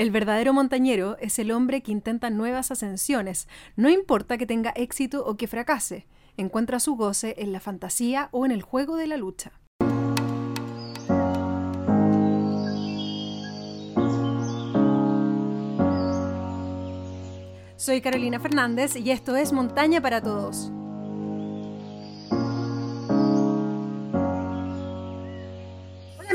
El verdadero montañero es el hombre que intenta nuevas ascensiones, no importa que tenga éxito o que fracase, encuentra su goce en la fantasía o en el juego de la lucha. Soy Carolina Fernández y esto es Montaña para Todos.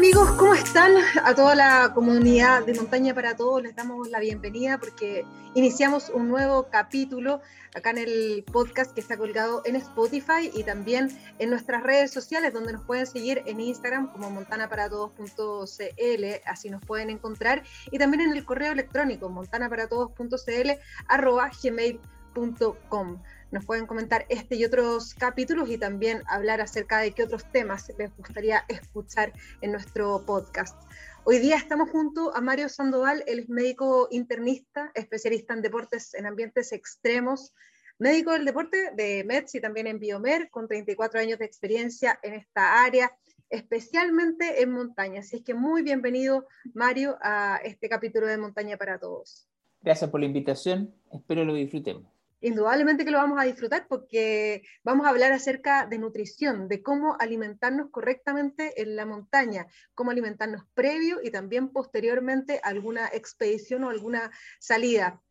Amigos, ¿cómo están? A toda la comunidad de Montaña para Todos les damos la bienvenida porque iniciamos un nuevo capítulo acá en el podcast que está colgado en Spotify y también en nuestras redes sociales donde nos pueden seguir en Instagram como montanaparatodos.cl, así nos pueden encontrar, y también en el correo electrónico montanaparatodos.cl arroba gmail.com nos pueden comentar este y otros capítulos y también hablar acerca de qué otros temas les gustaría escuchar en nuestro podcast. Hoy día estamos junto a Mario Sandoval, él es médico internista, especialista en deportes en ambientes extremos, médico del deporte de MEDS y también en Biomer, con 34 años de experiencia en esta área, especialmente en montaña. Así es que muy bienvenido, Mario, a este capítulo de Montaña para Todos. Gracias por la invitación, espero lo disfrutemos indudablemente que lo vamos a disfrutar porque vamos a hablar acerca de nutrición, de cómo alimentarnos correctamente en la montaña, cómo alimentarnos previo y también posteriormente alguna expedición o alguna salida.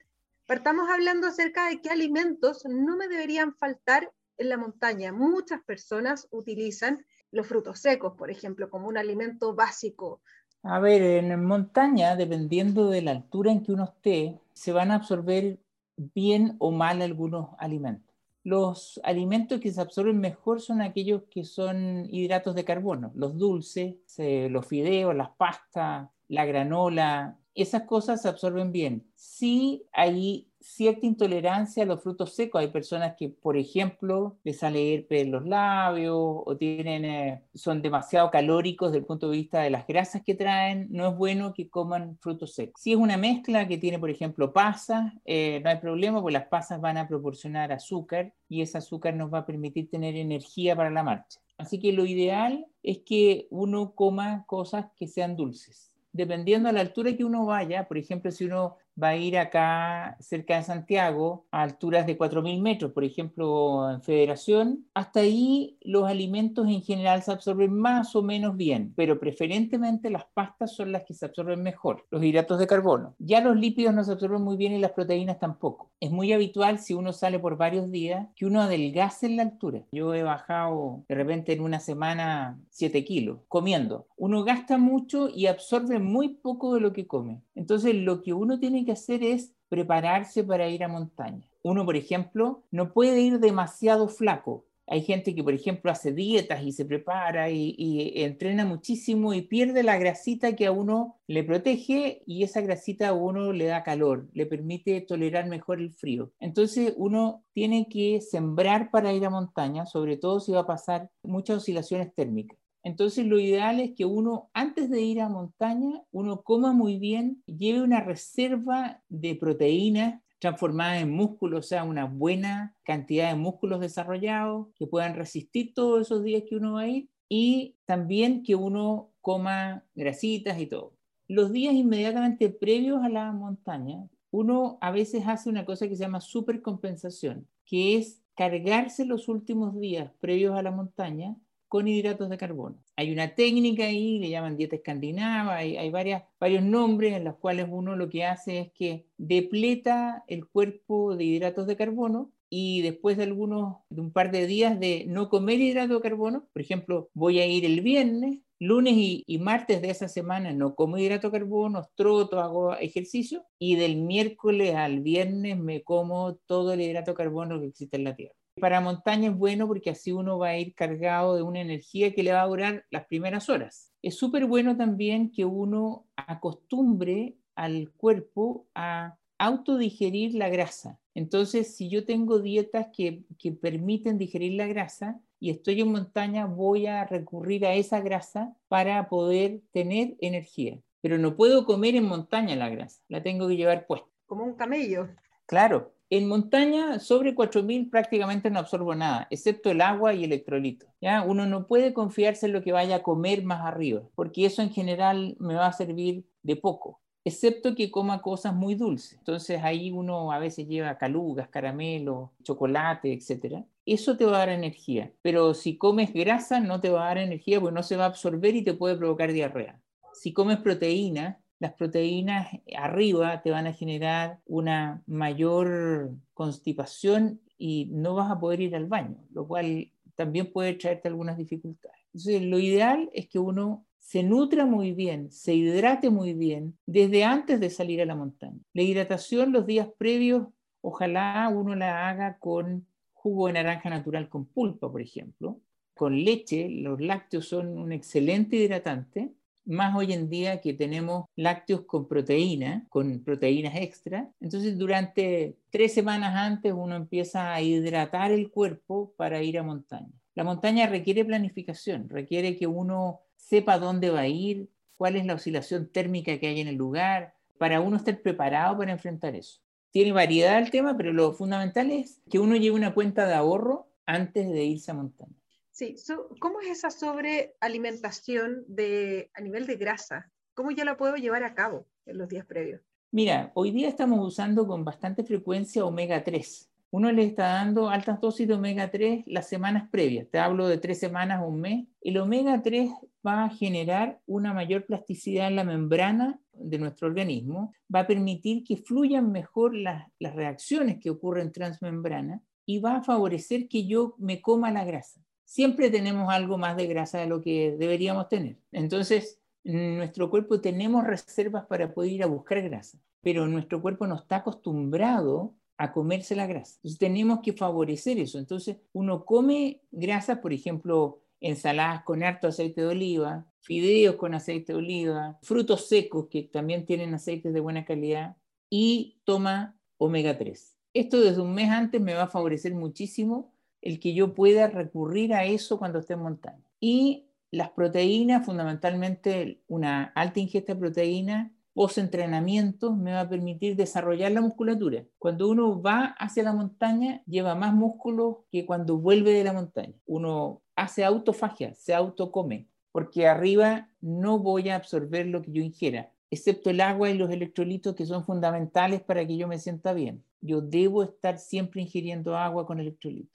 Partamos hablando acerca de qué alimentos no me deberían faltar en la montaña. Muchas personas utilizan los frutos secos, por ejemplo, como un alimento básico. A ver, en montaña, dependiendo de la altura en que uno esté, se van a absorber bien o mal algunos alimentos. Los alimentos que se absorben mejor son aquellos que son hidratos de carbono, los dulces, los fideos, las pastas, la granola, esas cosas se absorben bien. Sí hay cierta intolerancia a los frutos secos. Hay personas que, por ejemplo, les sale herpes en los labios o tienen, eh, son demasiado calóricos desde el punto de vista de las grasas que traen. No es bueno que coman frutos secos. Si es una mezcla que tiene, por ejemplo, pasas, eh, no hay problema, porque las pasas van a proporcionar azúcar y ese azúcar nos va a permitir tener energía para la marcha. Así que lo ideal es que uno coma cosas que sean dulces dependiendo a la altura que uno vaya, por ejemplo, si uno va a ir acá cerca de Santiago a alturas de 4.000 metros, por ejemplo, en Federación, hasta ahí los alimentos en general se absorben más o menos bien, pero preferentemente las pastas son las que se absorben mejor, los hidratos de carbono. Ya los lípidos no se absorben muy bien y las proteínas tampoco. Es muy habitual si uno sale por varios días que uno adelgace en la altura. Yo he bajado de repente en una semana 7 kilos comiendo. Uno gasta mucho y absorbe muy poco de lo que come. Entonces lo que uno tiene que hacer es prepararse para ir a montaña. Uno, por ejemplo, no puede ir demasiado flaco. Hay gente que, por ejemplo, hace dietas y se prepara y, entrena muchísimo y pierde la grasita que a uno le protege y esa grasita a uno le da calor, le permite tolerar mejor el frío. Entonces uno tiene que sembrar para ir a montaña, sobre todo si va a pasar muchas oscilaciones térmicas. Entonces lo ideal es que uno, antes de ir a montaña, uno coma muy bien, lleve una reserva de proteínas transformadas en músculos, o sea, una buena cantidad de músculos desarrollados que puedan resistir todos esos días que uno va a ir y también que uno coma grasitas y todo. Los días inmediatamente previos a la montaña, uno a veces hace una cosa que se llama supercompensación, que es cargarse los últimos días previos a la montaña con hidratos de carbono. Hay una técnica ahí, le llaman dieta escandinava, hay, hay varias, varios nombres en los cuales uno lo que hace es que depleta el cuerpo de hidratos de carbono y después de algunos, de un par de días de no comer hidratos de carbono, por ejemplo, voy a ir el viernes, lunes y, y, martes de esa semana no como hidrato de carbono, troto, hago ejercicio y del miércoles al viernes me como todo el hidrato de carbono que existe en la Tierra. Para montaña es bueno porque así uno va a ir cargado de una energía que le va a durar las primeras horas. Es súper bueno también que uno acostumbre al cuerpo a autodigerir la grasa. Entonces, si yo tengo dietas que, que permiten digerir la grasa y estoy en montaña, voy a recurrir a esa grasa para poder tener energía. Pero no puedo comer en montaña la grasa, la tengo que llevar puesta. Como un camello. Claro, en montaña, sobre 4000 prácticamente no absorbo nada, excepto el agua y electrolito. ¿ya? Uno no puede confiarse en lo que vaya a comer más arriba, porque eso en general me va a servir de poco. excepto que coma cosas muy dulces. Entonces ahí uno a veces lleva calugas, caramelos, chocolate, etc. Eso te va a dar energía, pero si comes grasa no te va a dar energía porque no se va a absorber y te puede provocar diarrea. Si comes proteína, las proteínas arriba te van a generar una mayor constipación y no vas a poder ir al baño, lo cual también puede traerte algunas dificultades. Entonces, lo ideal es que uno se nutra muy bien, se hidrate muy bien desde antes de salir a la montaña. La hidratación los días previos, ojalá uno la haga con jugo de naranja natural con pulpa, por ejemplo, con leche, los lácteos son un excelente hidratante, más hoy en día que tenemos lácteos con proteína, con proteínas extra. Entonces, durante tres semanas antes uno empieza a hidratar el cuerpo para ir a montaña. La montaña requiere planificación, requiere que uno sepa dónde va a ir, cuál es la oscilación térmica que hay en el lugar, para uno estar preparado para enfrentar eso. Tiene variedad el tema, pero lo fundamental es que uno lleve una cuenta de ahorro antes de irse a montaña. Sí, ¿cómo es esa sobrealimentación de, a nivel de grasa? ¿Cómo ya la puedo llevar a cabo en los días previos? Mira, hoy día estamos usando con bastante frecuencia omega 3 uno le está dando altas dosis de omega 3 las semanas previas. Te hablo de tres semanas un mes. El omega 3 va a generar una mayor plasticidad en la membrana de nuestro organismo, va a permitir que fluyan mejor las, las reacciones que ocurren transmembrana y va a favorecer que yo me coma la grasa. Siempre tenemos algo más de grasa de lo que deberíamos tener. Entonces, en nuestro cuerpo tenemos reservas para poder ir a buscar grasa, pero nuestro cuerpo no está acostumbrado a comerse la grasa. Entonces tenemos que favorecer eso. Entonces uno come grasa, por ejemplo, ensaladas con harto aceite de oliva, fideos con aceite de oliva, frutos secos que también tienen aceites de buena calidad y toma omega 3. Esto desde un mes antes me va a favorecer muchísimo el que yo pueda recurrir a eso cuando esté en montaña. Y las proteínas, fundamentalmente una alta ingesta de proteína post-entrenamiento me va a permitir desarrollar la musculatura. Cuando uno va hacia la montaña, lleva más músculo que cuando vuelve de la montaña. Uno hace autofagia, se autocome, porque arriba no voy a absorber lo que yo ingiera, excepto el agua y los electrolitos que son fundamentales para que yo me sienta bien. Yo debo estar siempre ingiriendo agua con electrolitos.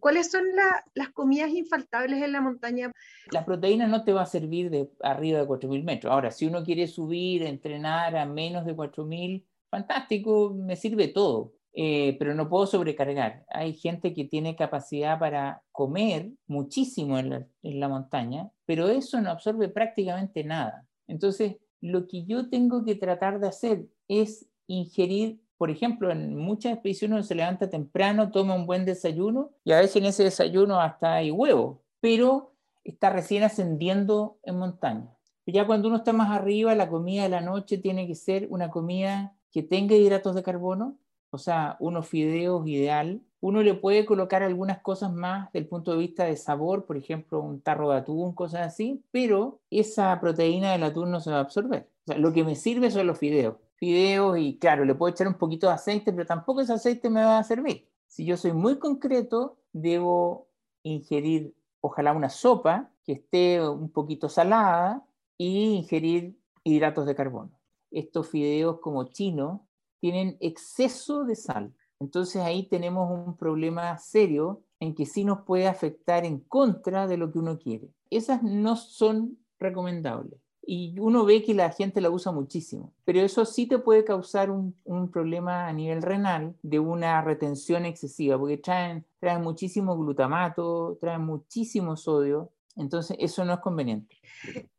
¿Cuáles son las comidas infaltables en la montaña? La proteína no te va a servir de arriba de 4.000 metros. Ahora, si uno quiere subir, entrenar a menos de 4.000, fantástico, me sirve todo. Eh, pero no puedo sobrecargar. Hay gente que tiene capacidad para comer muchísimo en la montaña, pero eso no absorbe prácticamente nada. Entonces, lo que yo tengo que tratar de hacer es ingerir por ejemplo, en muchas expediciones uno se levanta temprano, toma un buen desayuno y a veces en ese desayuno hasta hay huevo, pero está recién ascendiendo en montaña. Ya cuando uno está más arriba, la comida de la noche tiene que ser una comida que tenga hidratos de carbono, o sea, unos fideos ideal. Uno le puede colocar algunas cosas más del punto de vista de sabor, por ejemplo, un tarro de atún, cosas así, pero esa proteína del atún no se va a absorber. Lo que me sirve son los fideos fideos y claro, le puedo echar un poquito de aceite, pero tampoco ese aceite me va a servir. Si yo soy muy concreto, debo ingerir ojalá una sopa que esté un poquito salada y ingerir hidratos de carbono. Estos fideos como chinos tienen exceso de sal. Entonces ahí tenemos un problema serio en que sí nos puede afectar en contra de lo que uno quiere. Esas no son recomendables y uno ve que la gente la usa muchísimo, pero eso sí te puede causar un, problema a nivel renal de una retención excesiva, porque traen, traen muchísimo glutamato, traen muchísimo sodio, entonces eso no es conveniente.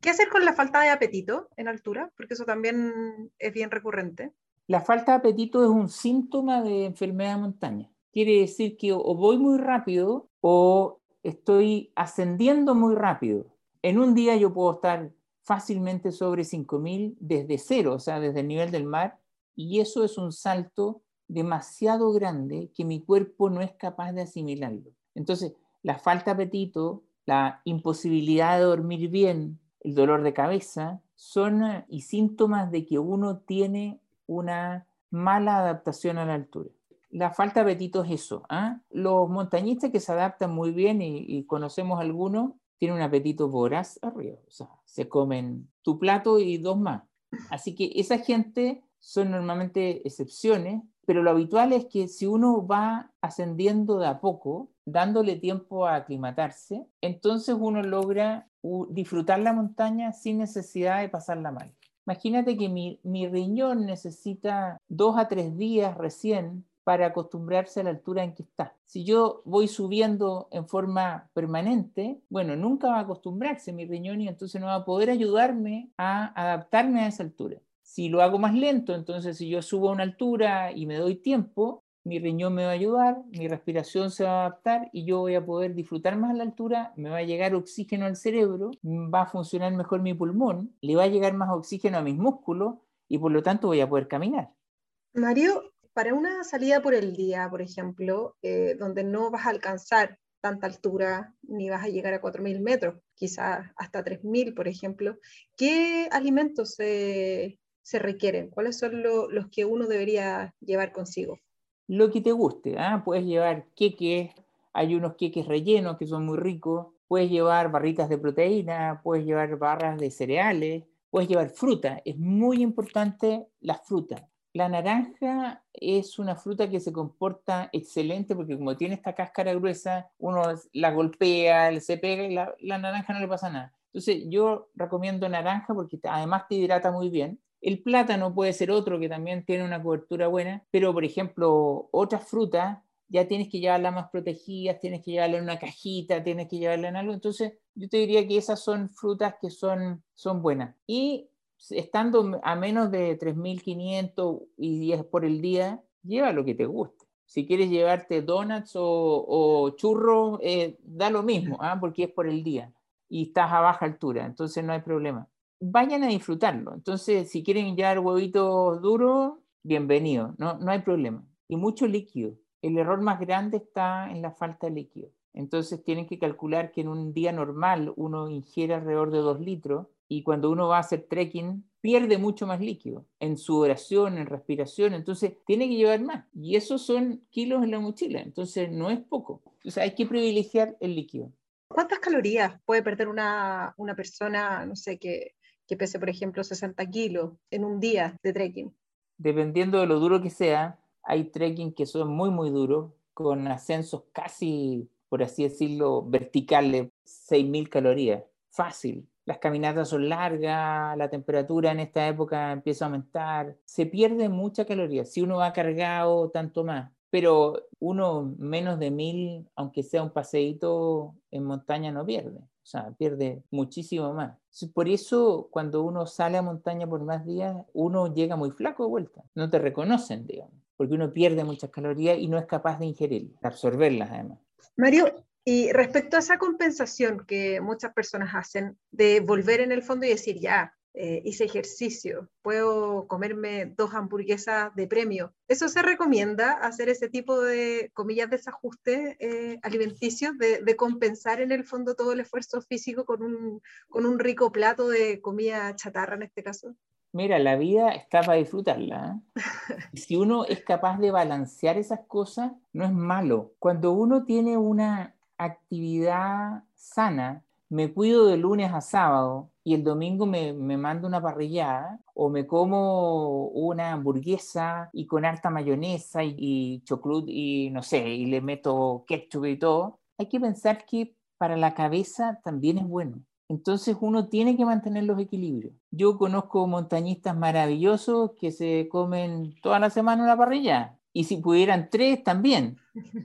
¿Qué hacer con la falta de apetito en altura? Porque eso también es bien recurrente. La falta de apetito es un síntoma de enfermedad de montaña. Quiere decir que o voy muy rápido o estoy ascendiendo muy rápido. En un día yo puedo estar fácilmente sobre 5.000 desde cero, o sea, desde el nivel del mar, y eso es un salto demasiado grande que mi cuerpo no es capaz de asimilarlo. Entonces, la falta de apetito, la imposibilidad de dormir bien, el dolor de cabeza, son eh, y síntomas de que uno tiene una mala adaptación a la altura. La falta de apetito es eso. ¿ah? Los montañistas que se adaptan muy bien, y conocemos algunos, tienen un apetito voraz arriba. O sea, se comen tu plato y dos más. Así que esa gente son normalmente excepciones, pero lo habitual es que si uno va ascendiendo de a poco, dándole tiempo a aclimatarse, entonces uno logra disfrutar la montaña sin necesidad de pasarla mal. Imagínate que mi, mi riñón necesita dos a tres días recién para acostumbrarse a la altura en que está. Si yo voy subiendo en forma permanente, bueno, nunca va a acostumbrarse mi riñón y entonces no va a poder ayudarme a adaptarme a esa altura. Si lo hago más lento, entonces si yo subo a una altura y me doy tiempo, mi riñón me va a ayudar, mi respiración se va a adaptar y yo voy a poder disfrutar más a la altura, me va a llegar oxígeno al cerebro, va a funcionar mejor mi pulmón, le va a llegar más oxígeno a mis músculos y por lo tanto voy a poder caminar. Mario, para una salida por el día, por ejemplo, eh, donde no vas a alcanzar tanta altura ni vas a llegar a 4.000 metros, quizás hasta 3.000, por ejemplo, ¿qué alimentos se, requieren? ¿Cuáles son los que uno debería llevar consigo? Lo que te guste. ¿ah? Puedes llevar queques, hay unos queques rellenos que son muy ricos, puedes llevar barritas de proteína, puedes llevar barras de cereales, puedes llevar fruta. Es muy importante la fruta la naranja es una fruta que se comporta excelente porque como tiene esta cáscara gruesa, uno la golpea, se pega y la, naranja no le pasa nada. Entonces yo recomiendo naranja porque además te hidrata muy bien. El plátano puede ser otro que también tiene una cobertura buena, pero por ejemplo otras frutas ya tienes que llevarlas más protegidas, tienes que llevarla en una cajita, tienes que llevarla en algo. Entonces yo te diría que esas son frutas que son, son buenas. Y estando a menos de 3.500 y 10 por el día, lleva lo que te guste. Si quieres llevarte donuts o, churros, eh, da lo mismo, ¿ah? porque es por el día y estás a baja altura, entonces no hay problema. Vayan a disfrutarlo. Entonces, si quieren llevar huevitos duros, bienvenido, no, no hay problema. Y mucho líquido. El error más grande está en la falta de líquido. Entonces tienen que calcular que en un día normal uno ingiere alrededor de 2 litros y cuando uno va a hacer trekking pierde mucho más líquido en sudoración, en respiración, entonces tiene que llevar más. Y esos son kilos en la mochila, entonces no es poco. O sea, hay que privilegiar el líquido. ¿Cuántas calorías puede perder una, una persona, no sé, que, que pese, por ejemplo, 60 kilos en un día de trekking? Dependiendo de lo duro que sea, hay trekking que son muy, muy duros, con ascensos casi, por así decirlo, verticales, 6.000 calorías. Fácil, las caminatas son largas, la temperatura en esta época empieza a aumentar, se pierde mucha caloría. Si uno va cargado, tanto más. Pero uno menos de mil, aunque sea un paseíto en montaña, no pierde. O sea, pierde muchísimo más. Por eso, cuando uno sale a montaña por más días, uno llega muy flaco de vuelta. No te reconocen, digamos, porque uno pierde muchas calorías y no es capaz de ingerir, de absorberlas además. Mario, y respecto a esa compensación que muchas personas hacen de volver en el fondo y decir, ya, eh, hice ejercicio, puedo comerme dos hamburguesas de premio. ¿Eso se recomienda hacer ese tipo de, comillas, desajuste eh, alimenticio, de, de, compensar en el fondo todo el esfuerzo físico con un, con un rico plato de comida chatarra en este caso? Mira, la vida está para disfrutarla. ¿eh? Si uno es capaz de balancear esas cosas, no es malo. Cuando uno tiene una actividad sana, me cuido de lunes a sábado y el domingo me, me mando una parrillada o me como una hamburguesa y con harta mayonesa y, y choclut y no sé, y le meto ketchup y todo, hay que pensar que para la cabeza también es bueno. Entonces uno tiene que mantener los equilibrios. Yo conozco montañistas maravillosos que se comen toda la semana una parrilla y si pudieran tres también,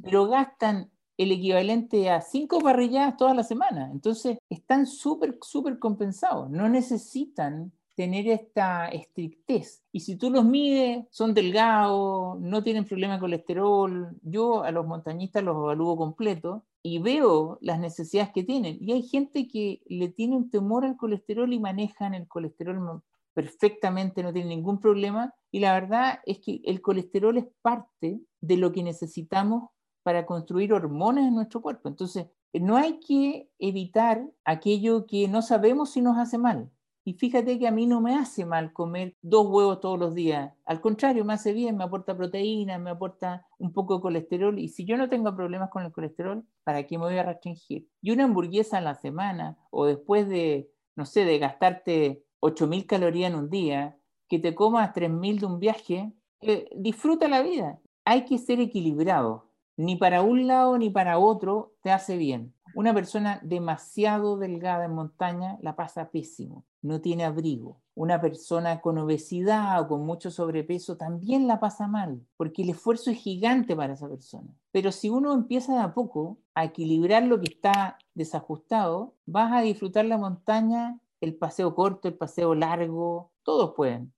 pero gastan el equivalente a cinco parrilladas toda la semana. Entonces, están súper, súper compensados. No necesitan tener esta estrictez. Y si tú los mides, son delgados, no tienen problema de colesterol. Yo a los montañistas los evalúo completo y veo las necesidades que tienen. Y hay gente que le tiene un temor al colesterol y manejan el colesterol perfectamente, no tienen ningún problema. Y la verdad es que el colesterol es parte de lo que necesitamos para construir hormonas en nuestro cuerpo. Entonces, no hay que evitar aquello que no sabemos si nos hace mal. Y fíjate que a mí no me hace mal comer dos huevos todos los días. Al contrario, me hace bien, me aporta proteína, me aporta un poco de colesterol. Y si yo no tengo problemas con el colesterol, ¿para qué me voy a restringir? Y una hamburguesa a la semana o después de, no sé, de gastarte 8.000 calorías en un día, que te comas 3.000 de un viaje, eh, disfruta la vida. Hay que ser equilibrado. Ni para un lado ni para otro te hace bien. Una persona demasiado delgada en montaña la pasa pésimo, no tiene abrigo. Una persona con obesidad o con mucho sobrepeso también la pasa mal, porque el esfuerzo es gigante para esa persona. Pero si uno empieza de a poco a equilibrar lo que está desajustado, vas a disfrutar la montaña, el paseo corto, el paseo largo, todos pueden.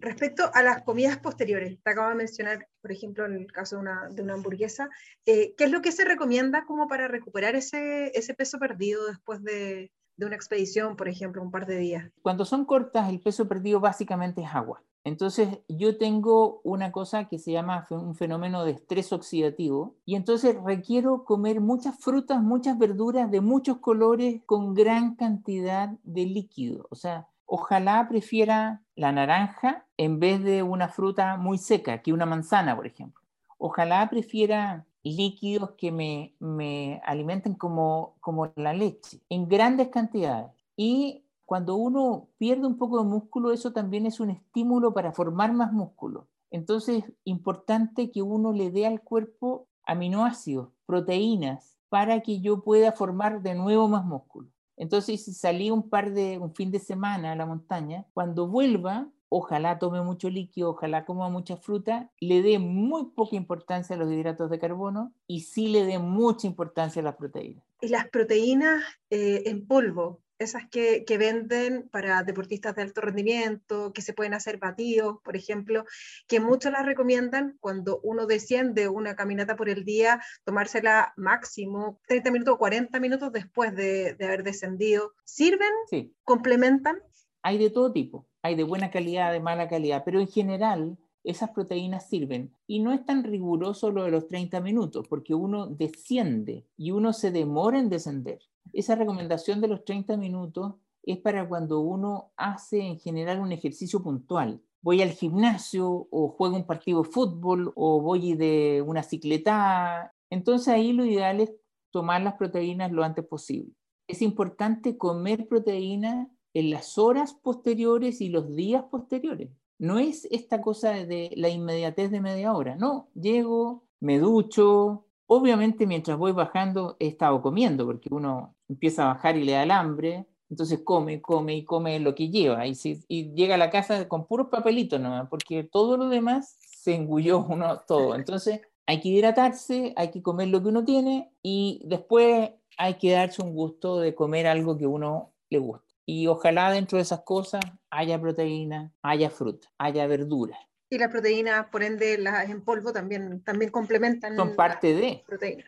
Respecto a las comidas posteriores, te acabo de mencionar, por ejemplo, en el caso de una, hamburguesa, eh, ¿qué es lo que se recomienda como para recuperar ese, ese peso perdido después de, de, una expedición, por ejemplo, un par de días? Cuando son cortas, el peso perdido básicamente es agua. Entonces, yo tengo una cosa que se llama un fenómeno de estrés oxidativo y entonces requiero comer muchas frutas, muchas verduras de muchos colores con gran cantidad de líquido. O sea, ojalá prefiera la naranja en vez de una fruta muy seca, que una manzana, por ejemplo. Ojalá prefiera líquidos que me, me alimenten como, como la leche, en grandes cantidades. Y cuando uno pierde un poco de músculo, eso también es un estímulo para formar más músculo. Entonces, importante que uno le dé al cuerpo aminoácidos, proteínas, para que yo pueda formar de nuevo más músculo. Entonces, si salí un par de, un fin de semana a la montaña, cuando vuelva, ojalá tome mucho líquido, ojalá coma mucha fruta, le dé muy poca importancia a los hidratos de carbono y sí le dé mucha importancia a las proteínas. ¿Y las proteínas eh, en polvo? Esas que, que, venden para deportistas de alto rendimiento, que se pueden hacer batidos, por ejemplo, que muchos las recomiendan cuando uno desciende una caminata por el día, tomársela máximo 30 minutos o 40 minutos después de, de haber descendido. ¿Sirven? Sí. ¿Complementan? Hay de todo tipo, hay de buena calidad, de mala calidad, pero en general esas proteínas sirven. Y no es tan riguroso lo de los 30 minutos, porque uno desciende y uno se demora en descender esa recomendación de los 30 minutos es para cuando uno hace en general un ejercicio puntual. Voy al gimnasio o juego un partido de fútbol o voy de una cicleta. Entonces ahí lo ideal es tomar las proteínas lo antes posible. Es importante comer proteínas en las horas posteriores y los días posteriores. No es esta cosa de la inmediatez de media hora, no, llego, me ducho, Obviamente mientras voy bajando he estado comiendo, porque uno empieza a bajar y le da el hambre, entonces come, come y come lo que lleva. Y, y llega a la casa con puros papelitos nomás, porque todo lo demás se engulló uno todo. Entonces hay que hidratarse, hay que comer lo que uno tiene y después hay que darse un gusto de comer algo que uno le gusta. Y ojalá dentro de esas cosas haya proteína, haya fruta, haya verdura. Y las proteínas, por ende, las en polvo también, también complementan. Son parte de. Proteínas.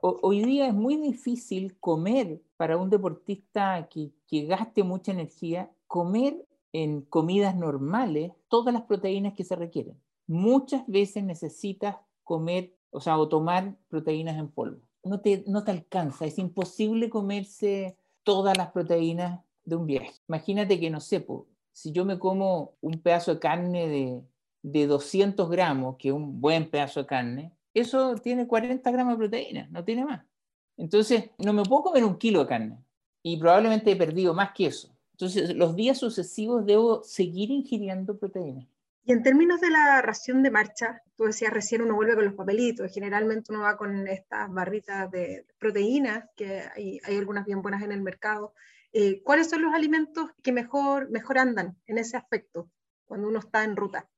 Hoy día es muy difícil comer para un deportista que, que gaste mucha energía, comer en comidas normales todas las proteínas que se requieren. Muchas veces necesitas comer, o sea, o tomar proteínas en polvo. No te, no te alcanza, es imposible comerse todas las proteínas de un viaje. Imagínate que, no sé, si yo me como un pedazo de carne de, de 200 gramos, que un buen pedazo de carne, eso tiene 40 gramos de proteína, no tiene más. Entonces, no me puedo comer un kilo de carne y probablemente he perdido más que eso. Entonces, los días sucesivos debo seguir ingiriendo proteína. Y en términos de la ración de marcha, tú decías recién uno vuelve con los papelitos, generalmente uno va con estas barritas de proteínas, que hay, hay algunas bien buenas en el mercado. Eh, ¿Cuáles son los alimentos que mejor, mejor andan en ese aspecto cuando uno está en ruta?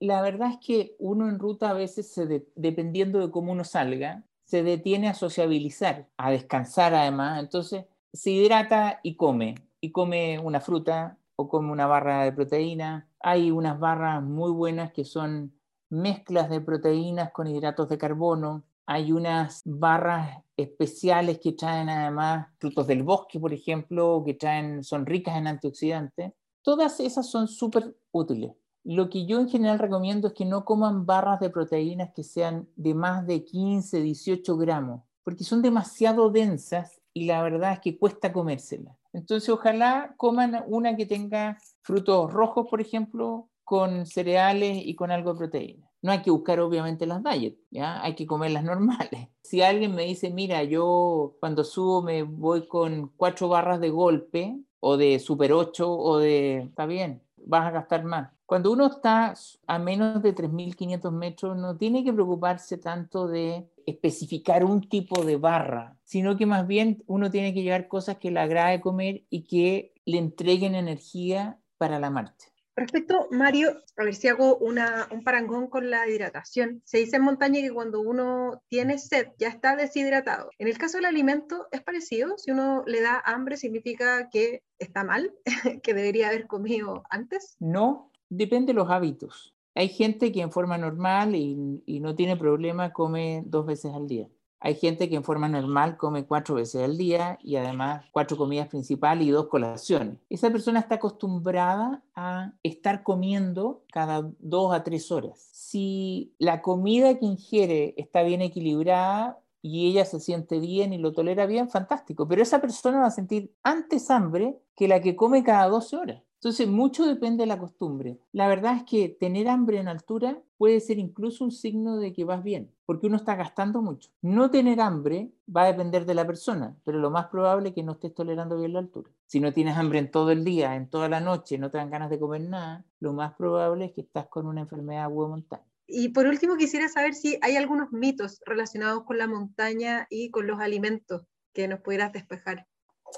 La verdad es que uno en ruta a veces, dependiendo de cómo uno salga, se detiene a sociabilizar, a descansar además. Entonces se hidrata y come, y come una fruta o come una barra de proteína. Hay unas barras muy buenas que son mezclas de proteínas con hidratos de carbono. Hay unas barras especiales que traen además frutos del bosque, por ejemplo, que traen, son ricas en antioxidantes. Todas esas son súper útiles. Lo que yo en general recomiendo es que no coman barras de proteínas que sean de más de 15, 18 gramos, porque son demasiado densas y la verdad es que cuesta comérselas. Entonces, ojalá coman una que tenga frutos rojos, por ejemplo, con cereales y con algo de proteína. No hay que buscar obviamente las diet, ¿ya? hay que comer las normales. Si alguien me dice, mira, yo cuando subo me voy con cuatro barras de golpe, o de Super 8 o de... Está bien, vas a gastar más. Cuando uno está a menos de 3.500 metros, no tiene que preocuparse tanto de especificar un tipo de barra, sino que más bien uno tiene que llevar cosas que le agrade comer y que le entreguen energía para la marcha. Respecto, Mario, a ver si hago una, un parangón con la hidratación. Se dice en montaña que cuando uno tiene sed ya está deshidratado. En el caso del alimento es parecido. Si uno le da hambre, significa que está mal, que debería haber comido antes. No, depende de los hábitos. Hay gente que en forma normal y, no tiene problema come dos veces al día. Hay gente que en forma normal come cuatro veces al día y además cuatro comidas principales y dos colaciones. Esa persona está acostumbrada a estar comiendo cada dos a tres horas. Si la comida que ingiere está bien equilibrada, y ella se siente bien y lo tolera bien, fantástico. Pero esa persona va a sentir antes hambre que la que come cada 12 horas. Entonces, mucho depende de la costumbre. La verdad es que tener hambre en altura puede ser incluso un signo de que vas bien, porque uno está gastando mucho. No tener hambre va a depender de la persona, pero lo más probable es que no estés tolerando bien la altura. Si no tienes hambre en todo el día, en toda la noche, no te dan ganas de comer nada, lo más probable es que estás con una enfermedad agua montaña. Y por último, quisiera saber si hay algunos mitos relacionados con la montaña y con los alimentos que nos pudieras despejar.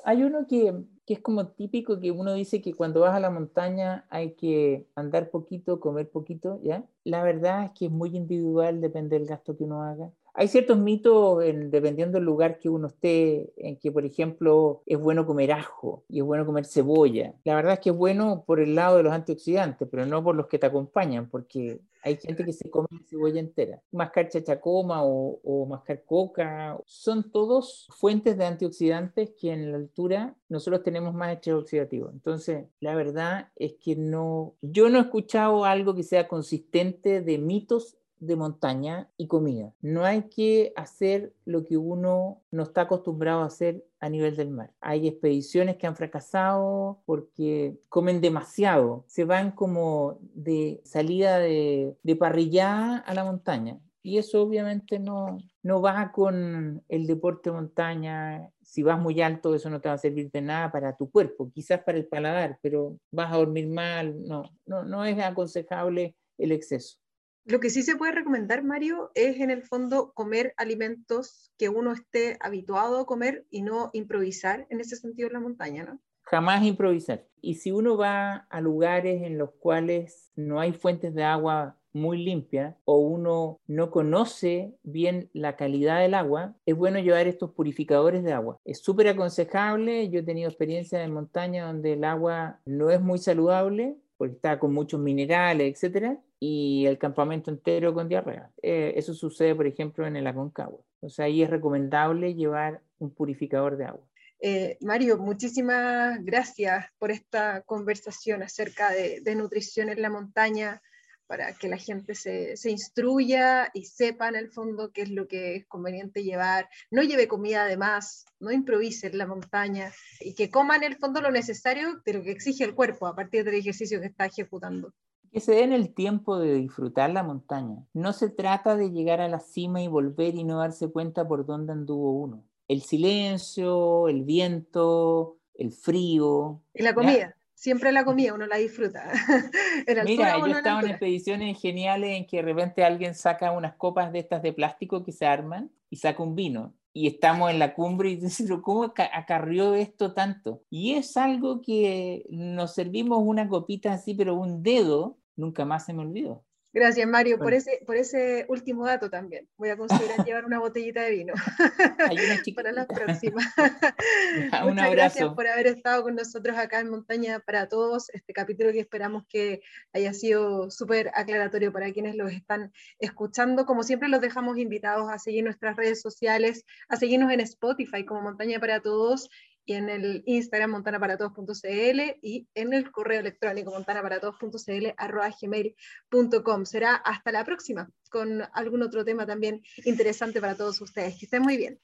Hay uno que, que, es como típico que uno dice que cuando vas a la montaña hay que andar poquito, comer poquito, ¿ya? La verdad es que es muy individual, depende del gasto que uno haga. Hay ciertos mitos en, dependiendo del lugar que uno esté, en que, por ejemplo, es bueno comer ajo y es bueno comer cebolla. La verdad es que es bueno por el lado de los antioxidantes, pero no por los que te acompañan, porque hay gente que se come la cebolla entera. Mascar chachacoma o, o mascar coca, son todos fuentes de antioxidantes que en la altura nosotros tenemos más estrés oxidativo. Entonces, la verdad es que no, yo no he escuchado algo que sea consistente de mitos de montaña y comida. No hay que hacer lo que uno no está acostumbrado a hacer a nivel del mar. Hay expediciones que han fracasado porque comen demasiado, se van como de salida de, de parrillada a la montaña. Y eso obviamente no, no va con el deporte montaña. Si vas muy alto, eso no te va a servir de nada para tu cuerpo, quizás para el paladar, pero vas a dormir mal. No, no, no es aconsejable el exceso. Lo que sí se puede recomendar, Mario, es en el fondo comer alimentos que uno esté habituado a comer y no improvisar en ese sentido en la montaña, ¿no? Jamás improvisar. Y si uno va a lugares en los cuales no hay fuentes de agua muy limpias o uno no conoce bien la calidad del agua, es bueno llevar estos purificadores de agua. Es súper aconsejable. Yo he tenido experiencia en montaña donde el agua no es muy saludable porque está con muchos minerales, etcétera, y el campamento entero con diarrea. Eh, eso sucede, por ejemplo, en el Aconcagua. Sea, ahí es recomendable llevar un purificador de agua. Eh, Mario, muchísimas gracias por esta conversación acerca de, nutrición en la montaña, para que la gente se, se, instruya y sepa en el fondo qué es lo que es conveniente llevar. No lleve comida además, no improvise en la montaña y que coma en el fondo lo necesario de lo que exige el cuerpo a partir del ejercicio que está ejecutando. Que se den el tiempo de disfrutar la montaña. No se trata de llegar a la cima y volver y no darse cuenta por dónde anduvo uno. El silencio, el viento, el frío. Y la comida. Siempre la comida, uno la disfruta. Mira, yo he estado en expediciones geniales en que de repente alguien saca unas copas de estas de plástico que se arman y saca un vino. Y estamos en la cumbre y dices, ¿cómo acarrió esto tanto? Y es algo que nos servimos una copita así, pero un dedo, nunca más se me olvidó. Gracias, Mario, por, ese, por ese último dato también. Voy a considerar llevar una botellita de vino para las próximas. Un Muchas gracias por haber estado con nosotros acá en Montaña para Todos, este capítulo que esperamos que haya sido súper aclaratorio para quienes los están escuchando. Como siempre, los dejamos invitados a seguir nuestras redes sociales, a seguirnos en Spotify como Montaña para Todos y en el Instagram montanaparaTodos.cl y en el correo electrónico montanaparaTodos.cl arroba gmail.com. Será hasta la próxima con algún otro tema también interesante para todos ustedes. Que estén muy bien.